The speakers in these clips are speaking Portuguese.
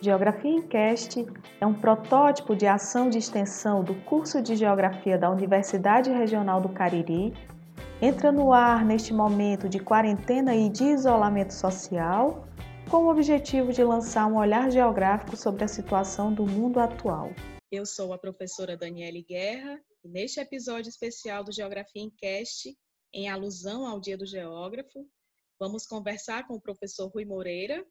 Geografia em Cast é um protótipo de ação de extensão do curso de Geografia da Universidade Regional do Cariri. Entra no ar neste momento de quarentena e de isolamento social, com o objetivo de lançar um olhar geográfico sobre a situação do mundo atual. Eu sou a professora Daniele Guerra e neste episódio especial do Geografia em Cast, em alusão ao Dia do Geógrafo, vamos conversar com o professor Rui Moreira,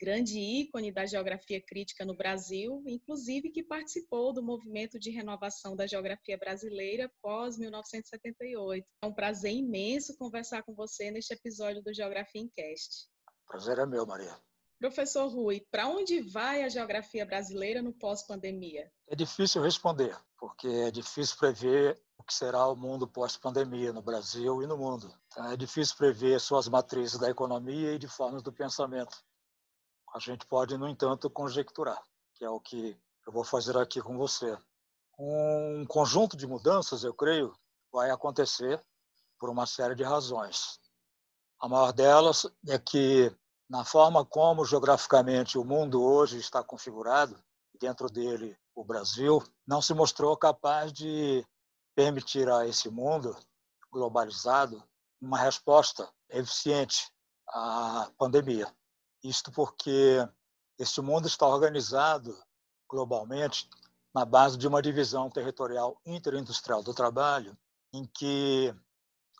grande ícone da geografia crítica no Brasil, inclusive que participou do movimento de renovação da geografia brasileira pós 1978. É um prazer imenso conversar com você neste episódio do Geografia em Cast. Prazer é meu, Maria. Professor Rui, para onde vai a geografia brasileira no pós-pandemia? É difícil responder, porque é difícil prever o que será o mundo pós-pandemia no Brasil e no mundo. Então, é difícil prever suas matrizes da economia e de formas do pensamento. A gente pode, no entanto, conjecturar, que é o que eu vou fazer aqui com você. Um conjunto de mudanças, eu creio, vai acontecer por uma série de razões. A maior delas é que, na forma como geograficamente o mundo hoje está configurado, dentro dele o Brasil, não se mostrou capaz de permitir a esse mundo globalizado uma resposta eficiente à pandemia. Isto porque este mundo está organizado globalmente na base de uma divisão territorial interindustrial do trabalho, em que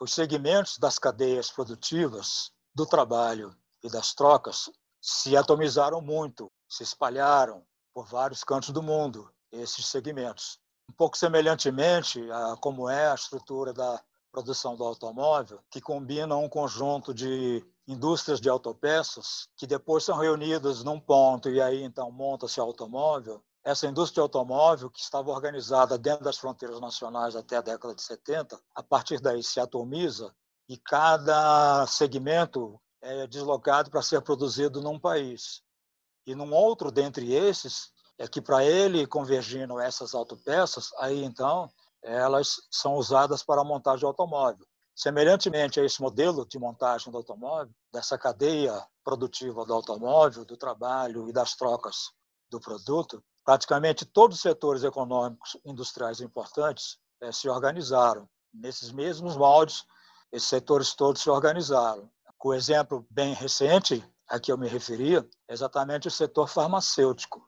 os segmentos das cadeias produtivas do trabalho e das trocas se atomizaram muito, se espalharam por vários cantos do mundo, esses segmentos. Um pouco semelhantemente a como é a estrutura da produção do automóvel, que combina um conjunto de indústrias de autopeças que depois são reunidas num ponto e aí então monta-se automóvel. Essa indústria automóvel, que estava organizada dentro das fronteiras nacionais até a década de 70, a partir daí se atomiza e cada segmento é deslocado para ser produzido num país. E num outro dentre esses, é que para ele convergindo essas autopeças, aí então elas são usadas para a montagem de automóvel. Semelhantemente a esse modelo de montagem do automóvel, dessa cadeia produtiva do automóvel, do trabalho e das trocas do produto, praticamente todos os setores econômicos industriais importantes eh, se organizaram. Nesses mesmos moldes, esses setores todos se organizaram. O exemplo bem recente a que eu me referia é exatamente o setor farmacêutico.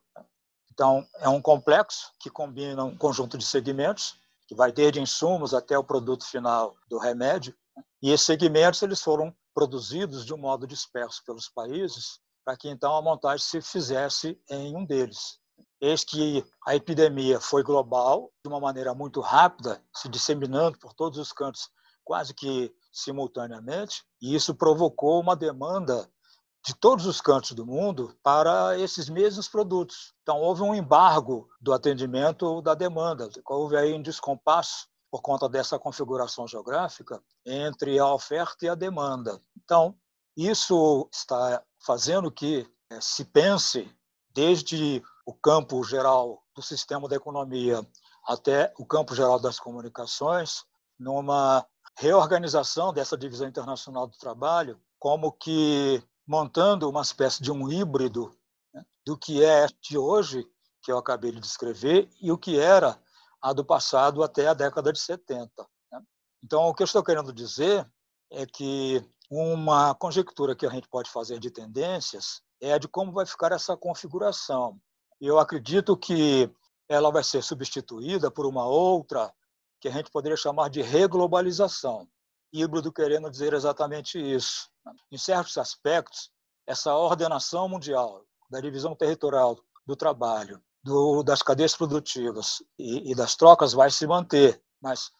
Então, é um complexo que combina um conjunto de segmentos que vai desde insumos até o produto final do remédio. E esses segmentos eles foram produzidos de um modo disperso pelos países para que então a montagem se fizesse em um deles. Eis que a epidemia foi global, de uma maneira muito rápida, se disseminando por todos os cantos quase que simultaneamente, e isso provocou uma demanda de todos os cantos do mundo para esses mesmos produtos. Então, houve um embargo do atendimento da demanda, houve aí um descompasso por conta dessa configuração geográfica entre a oferta e a demanda. Então, isso está fazendo que eh, se pense desde o campo geral do sistema da economia até o campo geral das comunicações, numa reorganização dessa divisão internacional do trabalho, como que montando uma espécie de um híbrido né, do que é de hoje, que eu acabei de descrever, e o que era a do passado até a década de 70. Né. Então, o que eu estou querendo dizer é que uma conjectura que a gente pode fazer de tendências é a de como vai ficar essa configuração. Eu acredito que ela vai ser substituída por uma outra que a gente poderia chamar de reglobalização. Híbrido querendo dizer exatamente isso. Em certos aspectos, essa ordenação mundial da divisão territorial do trabalho, do, das cadeias produtivas e, e das trocas vai se manter, mas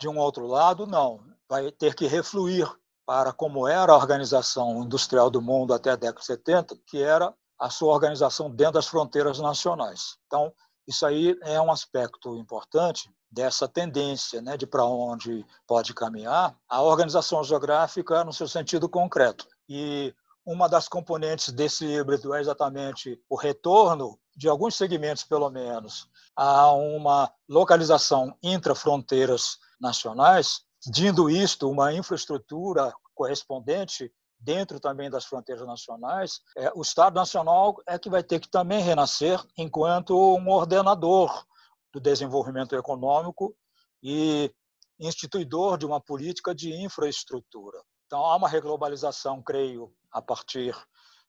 de um outro lado, não. Vai ter que refluir para como era a organização industrial do mundo até a década de 70, que era a sua organização dentro das fronteiras nacionais. Então, isso aí é um aspecto importante dessa tendência né, de para onde pode caminhar a organização geográfica no seu sentido concreto. E uma das componentes desse híbrido é exatamente o retorno de alguns segmentos, pelo menos, a uma localização intra-fronteiras nacionais, dindo isto uma infraestrutura correspondente dentro também das fronteiras nacionais, é, o Estado Nacional é que vai ter que também renascer enquanto um ordenador do desenvolvimento econômico e instituidor de uma política de infraestrutura. Então, há uma reglobalização, creio, a partir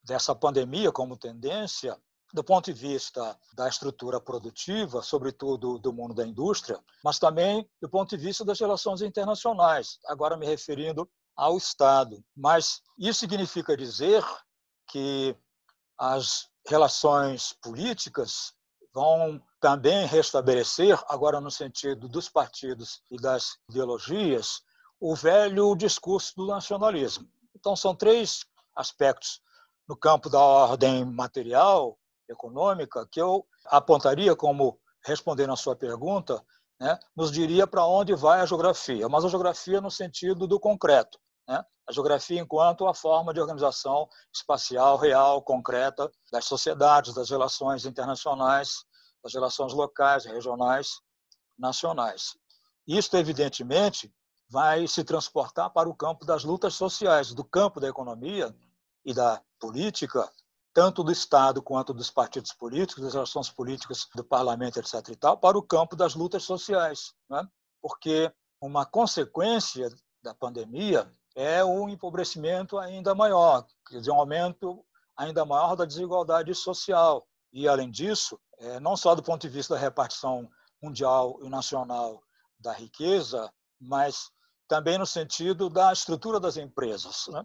dessa pandemia como tendência, do ponto de vista da estrutura produtiva, sobretudo do mundo da indústria, mas também do ponto de vista das relações internacionais, agora me referindo ao Estado. Mas isso significa dizer que as relações políticas vão também restabelecer, agora no sentido dos partidos e das ideologias, o velho discurso do nacionalismo. Então, são três aspectos no campo da ordem material, econômica, que eu apontaria como, respondendo à sua pergunta, né, nos diria para onde vai a geografia, mas a geografia no sentido do concreto. Né? A geografia enquanto a forma de organização espacial real, concreta das sociedades, das relações internacionais, das relações locais, regionais, nacionais. Isto, evidentemente, vai se transportar para o campo das lutas sociais, do campo da economia e da política, tanto do Estado quanto dos partidos políticos, das relações políticas do parlamento, etc. e tal, para o campo das lutas sociais. Né? Porque uma consequência da pandemia é um empobrecimento ainda maior, quer dizer, um aumento ainda maior da desigualdade social. E, além disso, é, não só do ponto de vista da repartição mundial e nacional da riqueza, mas também no sentido da estrutura das empresas. Né?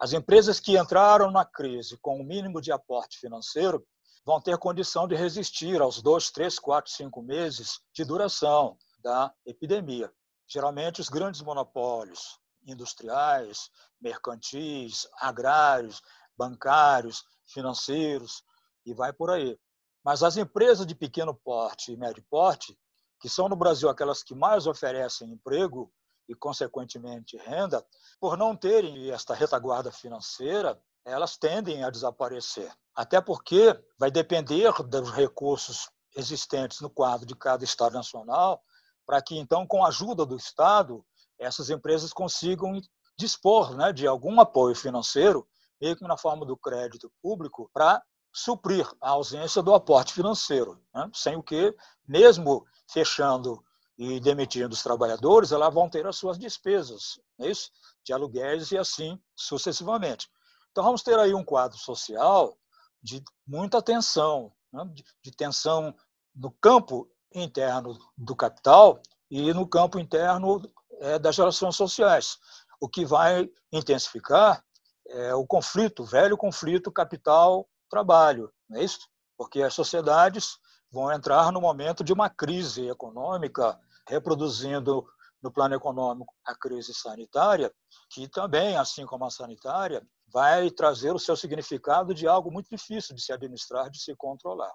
As empresas que entraram na crise com o mínimo de aporte financeiro vão ter condição de resistir aos dois, três, quatro, cinco meses de duração da epidemia. Geralmente, os grandes monopólios, industriais, mercantis, agrários, bancários, financeiros, e vai por aí. Mas as empresas de pequeno porte e médio porte, que são no Brasil aquelas que mais oferecem emprego e, consequentemente, renda, por não terem esta retaguarda financeira, elas tendem a desaparecer. Até porque vai depender dos recursos existentes no quadro de cada Estado nacional, para que, então, com a ajuda do Estado, essas empresas consigam dispor né, de algum apoio financeiro, meio que na forma do crédito público, para suprir a ausência do aporte financeiro, né? sem o que, mesmo fechando e demitindo os trabalhadores, elas vão ter as suas despesas, é isso? de aluguéis e assim sucessivamente. Então vamos ter aí um quadro social de muita tensão, né? de, de tensão no campo interno do capital e no campo interno é, das relações sociais, o que vai intensificar é, o conflito, o velho conflito capital-trabalho, não é isso? Porque as sociedades vão entrar no momento de uma crise econômica, reproduzindo no plano econômico a crise sanitária, que também, assim como a sanitária, vai trazer o seu significado de algo muito difícil de se administrar, de se controlar.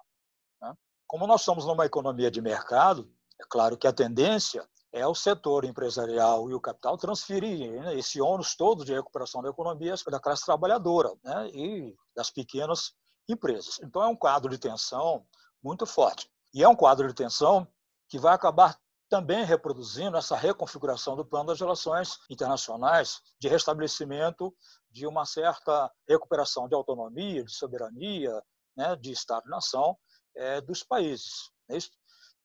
Né? Como nós somos numa economia de mercado, é claro que a tendência é o setor empresarial e o capital transferirem né, esse ônus todo de recuperação da economia da classe trabalhadora né, e das pequenas empresas. Então, é um quadro de tensão muito forte. E é um quadro de tensão que vai acabar também reproduzindo essa reconfiguração do plano das relações internacionais, de restabelecimento de uma certa recuperação de autonomia, de soberania, né, de Estado-nação é, dos países. É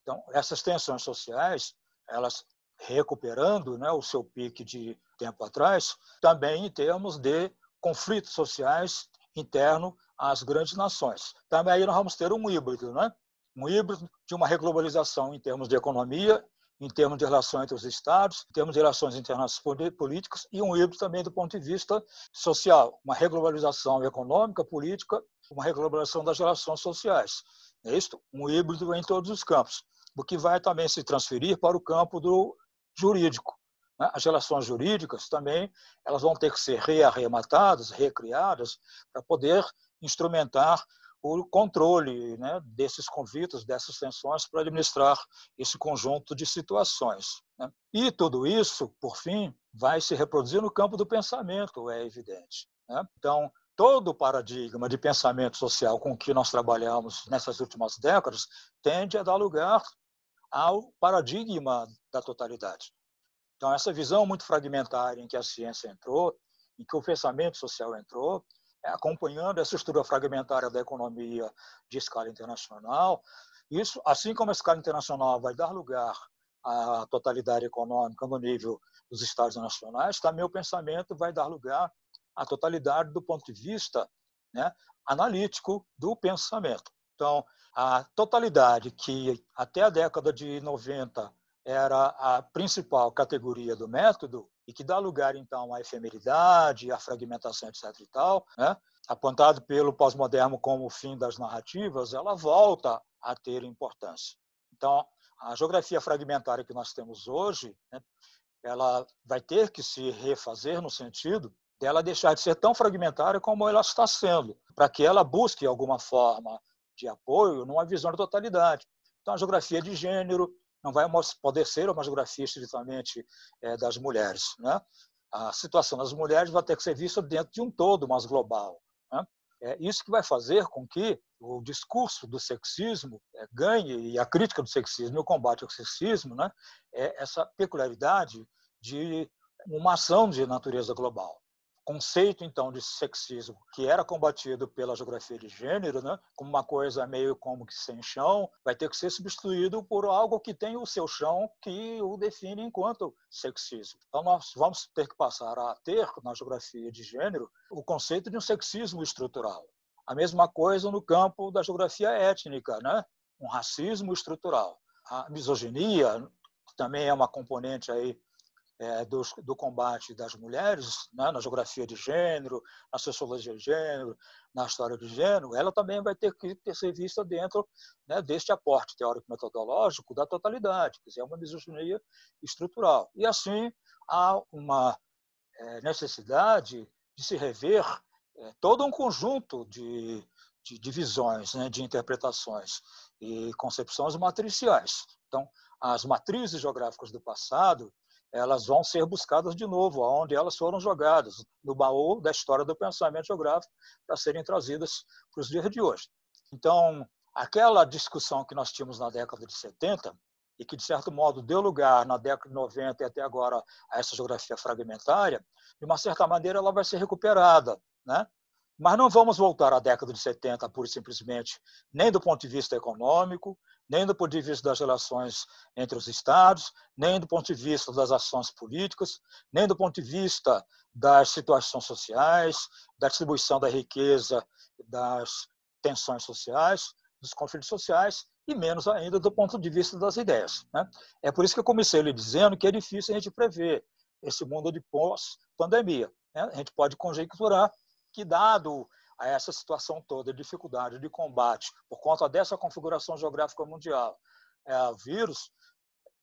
então, essas tensões sociais elas recuperando né, o seu pique de tempo atrás, também em termos de conflitos sociais interno às grandes nações. Também aí nós vamos ter um híbrido, né? um híbrido de uma reglobalização em termos de economia, em termos de relação entre os estados, em termos de relações internacionais políticas e um híbrido também do ponto de vista social, uma reglobalização econômica, política, uma reglobalização das relações sociais. É isso? Um híbrido em todos os campos o que vai também se transferir para o campo do jurídico. Né? As relações jurídicas também elas vão ter que ser rearrematadas, recriadas, para poder instrumentar o controle né, desses convites, dessas tensões, para administrar esse conjunto de situações. Né? E tudo isso, por fim, vai se reproduzir no campo do pensamento, é evidente. Né? Então, todo o paradigma de pensamento social com que nós trabalhamos nessas últimas décadas tende a dar lugar ao paradigma da totalidade. Então, essa visão muito fragmentária em que a ciência entrou, em que o pensamento social entrou, é, acompanhando essa estrutura fragmentária da economia de escala internacional. Isso, assim como a escala internacional vai dar lugar à totalidade econômica no nível dos Estados nacionais, também o pensamento vai dar lugar à totalidade do ponto de vista né, analítico do pensamento. Então, a totalidade que até a década de 90 era a principal categoria do método e que dá lugar então à efemeridade, à fragmentação, etc. e tal, né? apontado pelo pós-moderno como o fim das narrativas, ela volta a ter importância. Então, a geografia fragmentária que nós temos hoje, né, ela vai ter que se refazer no sentido dela deixar de ser tão fragmentária como ela está sendo, para que ela busque alguma forma de apoio numa visão de totalidade. Então, a geografia de gênero não vai poder ser uma geografia estritamente é, das mulheres. Né? A situação das mulheres vai ter que ser vista dentro de um todo mais global. Né? É isso que vai fazer com que o discurso do sexismo é, ganhe, e a crítica do sexismo e o combate ao sexismo, né, é essa peculiaridade de uma ação de natureza global conceito então de sexismo que era combatido pela geografia de gênero, né, como uma coisa meio como que sem chão, vai ter que ser substituído por algo que tem o seu chão que o define enquanto sexismo. Então nós vamos ter que passar a ter na geografia de gênero o conceito de um sexismo estrutural. A mesma coisa no campo da geografia étnica, né, um racismo estrutural. A misoginia também é uma componente aí é, do, do, combate das mulheres, né, na geografia de gênero, na sociologia de gênero, na história de gênero, ela também vai ter que ter, ser vista dentro né, deste aporte teórico-metodológico da totalidade, quer dizer, é uma misoginia estrutural. E assim há uma é, necessidade de se rever é, todo um conjunto de, de, de visões, né, de interpretações e concepções matriciais. Então, as matrizes geográficas do passado elas vão ser buscadas de novo, aonde elas foram jogadas, no baú da história do pensamento geográfico, para serem trazidas para os dias de hoje. Então, aquela discussão que nós tínhamos na década de 70, e que, de certo modo, deu lugar na década de 90 e até agora a essa geografia fragmentária, de uma certa maneira ela vai ser recuperada. Né? Mas não vamos voltar à década de 70, pura e simplesmente, nem do ponto de vista econômico, nem do ponto de vista das relações entre os Estados, nem do ponto de vista das ações políticas, nem do ponto de vista das situações sociais, da distribuição da riqueza, das tensões sociais, dos conflitos sociais, e menos ainda do ponto de vista das ideias. Né? É por isso que eu comecei lhe dizendo que é difícil a gente prever esse mundo de pós-pandemia. Né? A gente pode conjecturar que, dado a essa situação toda, dificuldade de combate por conta dessa configuração geográfica mundial, é, vírus,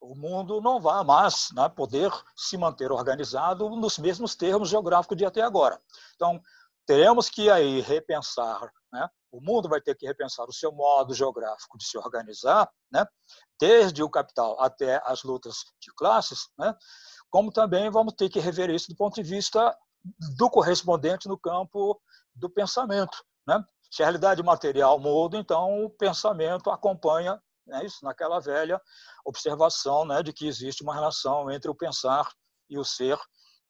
o mundo não vai mais né, poder se manter organizado nos mesmos termos geográficos de até agora. Então, teremos que aí repensar, né, o mundo vai ter que repensar o seu modo geográfico de se organizar, né, desde o capital até as lutas de classes, né, como também vamos ter que rever isso do ponto de vista do correspondente no campo do pensamento. Né? Se a realidade material muda, então o pensamento acompanha né, isso naquela velha observação né, de que existe uma relação entre o pensar e o ser,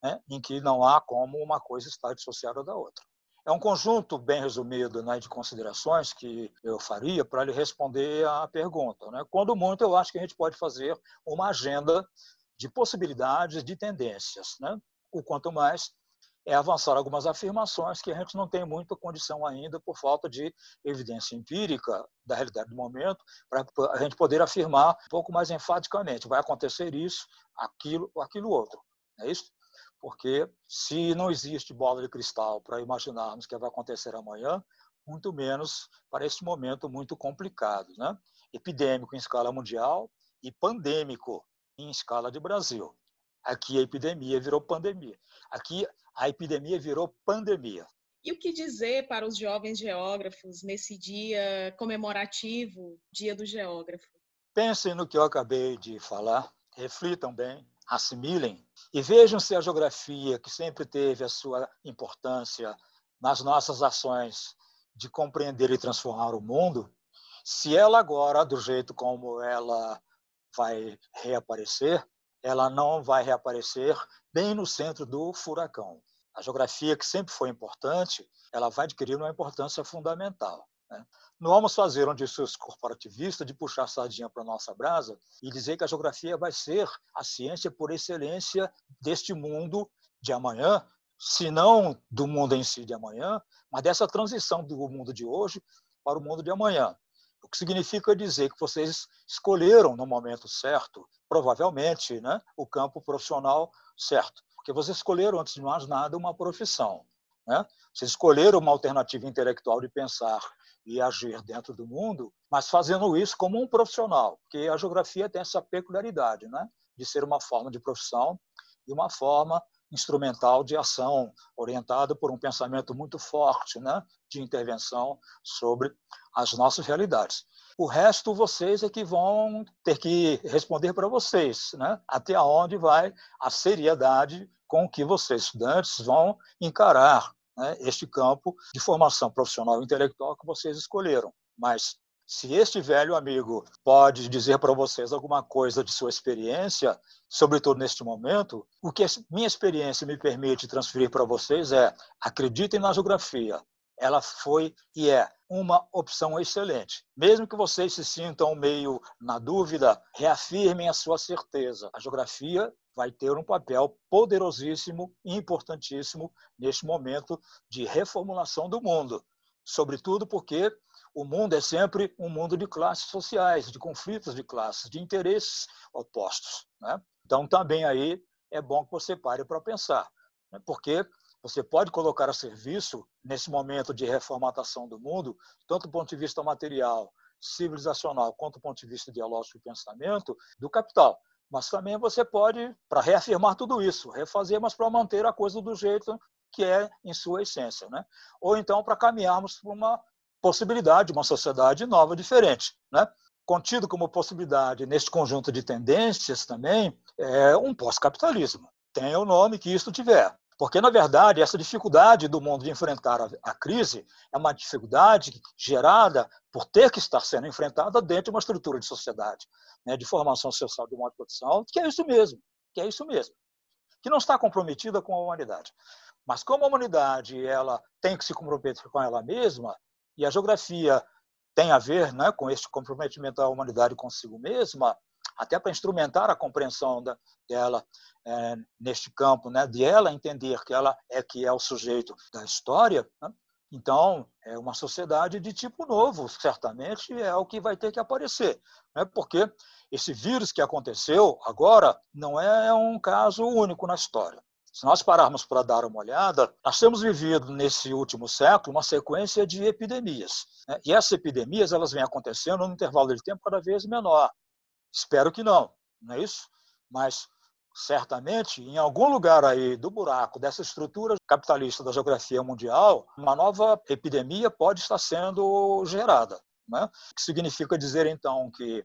né, em que não há como uma coisa estar dissociada da outra. É um conjunto bem resumido né, de considerações que eu faria para lhe responder à pergunta. Né? Quando muito, eu acho que a gente pode fazer uma agenda de possibilidades, de tendências. Né? O quanto mais é avançar algumas afirmações que a gente não tem muita condição ainda por falta de evidência empírica da realidade do momento, para a gente poder afirmar um pouco mais enfaticamente, vai acontecer isso, aquilo, aquilo outro. É isso? Porque se não existe bola de cristal para imaginarmos o que vai acontecer amanhã, muito menos para este momento muito complicado, né? Epidêmico em escala mundial e pandêmico em escala de Brasil. Aqui a epidemia virou pandemia. Aqui a epidemia virou pandemia. E o que dizer para os jovens geógrafos nesse dia comemorativo, Dia do Geógrafo? Pensem no que eu acabei de falar, reflitam bem, assimilem e vejam se a geografia, que sempre teve a sua importância nas nossas ações de compreender e transformar o mundo, se ela agora, do jeito como ela vai reaparecer, ela não vai reaparecer bem no centro do furacão. A geografia, que sempre foi importante, ela vai adquirir uma importância fundamental. Né? Não vamos fazer um discurso corporativista de puxar sardinha para a nossa brasa e dizer que a geografia vai ser a ciência por excelência deste mundo de amanhã, se não do mundo em si de amanhã, mas dessa transição do mundo de hoje para o mundo de amanhã. O que significa dizer que vocês escolheram no momento certo, provavelmente, né, o campo profissional certo. Porque vocês escolheram, antes de mais nada, uma profissão. Né? Vocês escolheram uma alternativa intelectual de pensar e agir dentro do mundo, mas fazendo isso como um profissional, porque a geografia tem essa peculiaridade, né, de ser uma forma de profissão e uma forma instrumental de ação orientada por um pensamento muito forte, né, de intervenção sobre as nossas realidades. O resto vocês é que vão ter que responder para vocês, né, até onde vai a seriedade com que vocês estudantes vão encarar né, este campo de formação profissional e intelectual que vocês escolheram. Mas se este velho amigo pode dizer para vocês alguma coisa de sua experiência, sobretudo neste momento, o que minha experiência me permite transferir para vocês é: acreditem na geografia. Ela foi e é uma opção excelente. Mesmo que vocês se sintam meio na dúvida, reafirmem a sua certeza. A geografia vai ter um papel poderosíssimo e importantíssimo neste momento de reformulação do mundo. Sobretudo porque o mundo é sempre um mundo de classes sociais, de conflitos de classes, de interesses opostos. Né? Então, também aí é bom que você pare para pensar, né? porque você pode colocar a serviço, nesse momento de reformatação do mundo, tanto do ponto de vista material, civilizacional, quanto do ponto de vista ideológico e pensamento, do capital. Mas também você pode, para reafirmar tudo isso, refazer, mas para manter a coisa do jeito que é em sua essência. Né? Ou então para caminharmos para uma possibilidade, uma sociedade nova, diferente. Né? Contido como possibilidade neste conjunto de tendências também é um pós-capitalismo. Tenha o nome que isso tiver. Porque, na verdade, essa dificuldade do mundo de enfrentar a, crise é uma dificuldade gerada por ter que estar sendo enfrentada dentro de uma estrutura de sociedade, né, de formação social de modo de produção, que é isso mesmo, que é isso mesmo, que não está comprometida com a humanidade. Mas como a humanidade ela tem que se comprometer com ela mesma, e a geografia tem a ver né, com este comprometimento da humanidade consigo mesma, até para instrumentar a compreensão da, dela é, neste campo, né, de ela entender que ela é que é o sujeito da história. Né? Então, é uma sociedade de tipo novo, certamente é o que vai ter que aparecer, né? porque esse vírus que aconteceu agora não é um caso único na história. Se nós pararmos para dar uma olhada, nós temos vivido nesse último século uma sequência de epidemias. Né? E essas epidemias elas vêm acontecendo num intervalo de tempo cada vez menor. Espero que não, não é isso? Mas certamente, em algum lugar aí do buraco dessa estrutura capitalista da geografia mundial, uma nova epidemia pode estar sendo gerada. Né? O que significa dizer, então, que,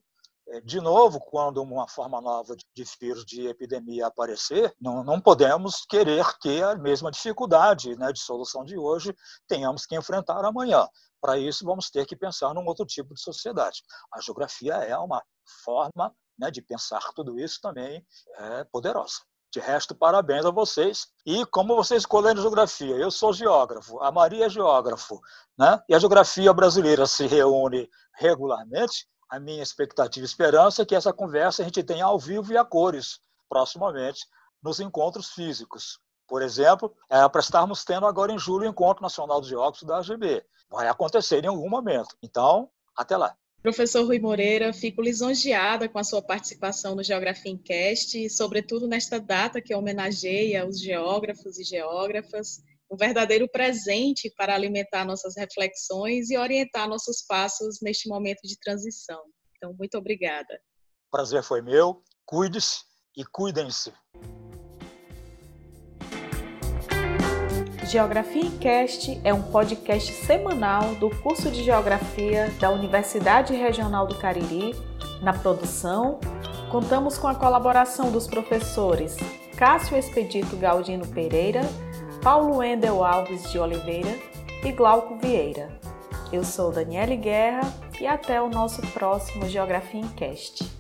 de novo, quando uma forma nova de vírus de epidemia aparecer, não, não podemos querer que a mesma dificuldade né, de solução de hoje tenhamos que enfrentar amanhã. Para isso, vamos ter que pensar num outro tipo de sociedade. A geografia é uma forma né, de pensar tudo isso também é poderosa. De resto, parabéns a vocês. E como vocês escolheram geografia, eu sou geógrafo, a Maria é geógrafo, né? e a geografia brasileira se reúne regularmente, a minha expectativa e esperança é que essa conversa a gente tenha ao vivo e a cores, proximamente, nos encontros físicos. Por exemplo, é para estarmos tendo agora em julho o Encontro Nacional dos Geógrafos da AGB. Vai acontecer em algum momento. Então, até lá. Professor Rui Moreira, fico lisonjeada com a sua participação no Geografia Encast, sobretudo nesta data que homenageia os geógrafos e geógrafas, um verdadeiro presente para alimentar nossas reflexões e orientar nossos passos neste momento de transição. Então, muito obrigada. Prazer foi meu. Cuide-se e cuidem-se. Geografia em Cast é um podcast semanal do curso de Geografia da Universidade Regional do Cariri. Na produção, contamos com a colaboração dos professores Cássio Expedito Galdino Pereira, Paulo Endel Alves de Oliveira e Glauco Vieira. Eu sou Daniele Guerra e até o nosso próximo Geografia em Cast.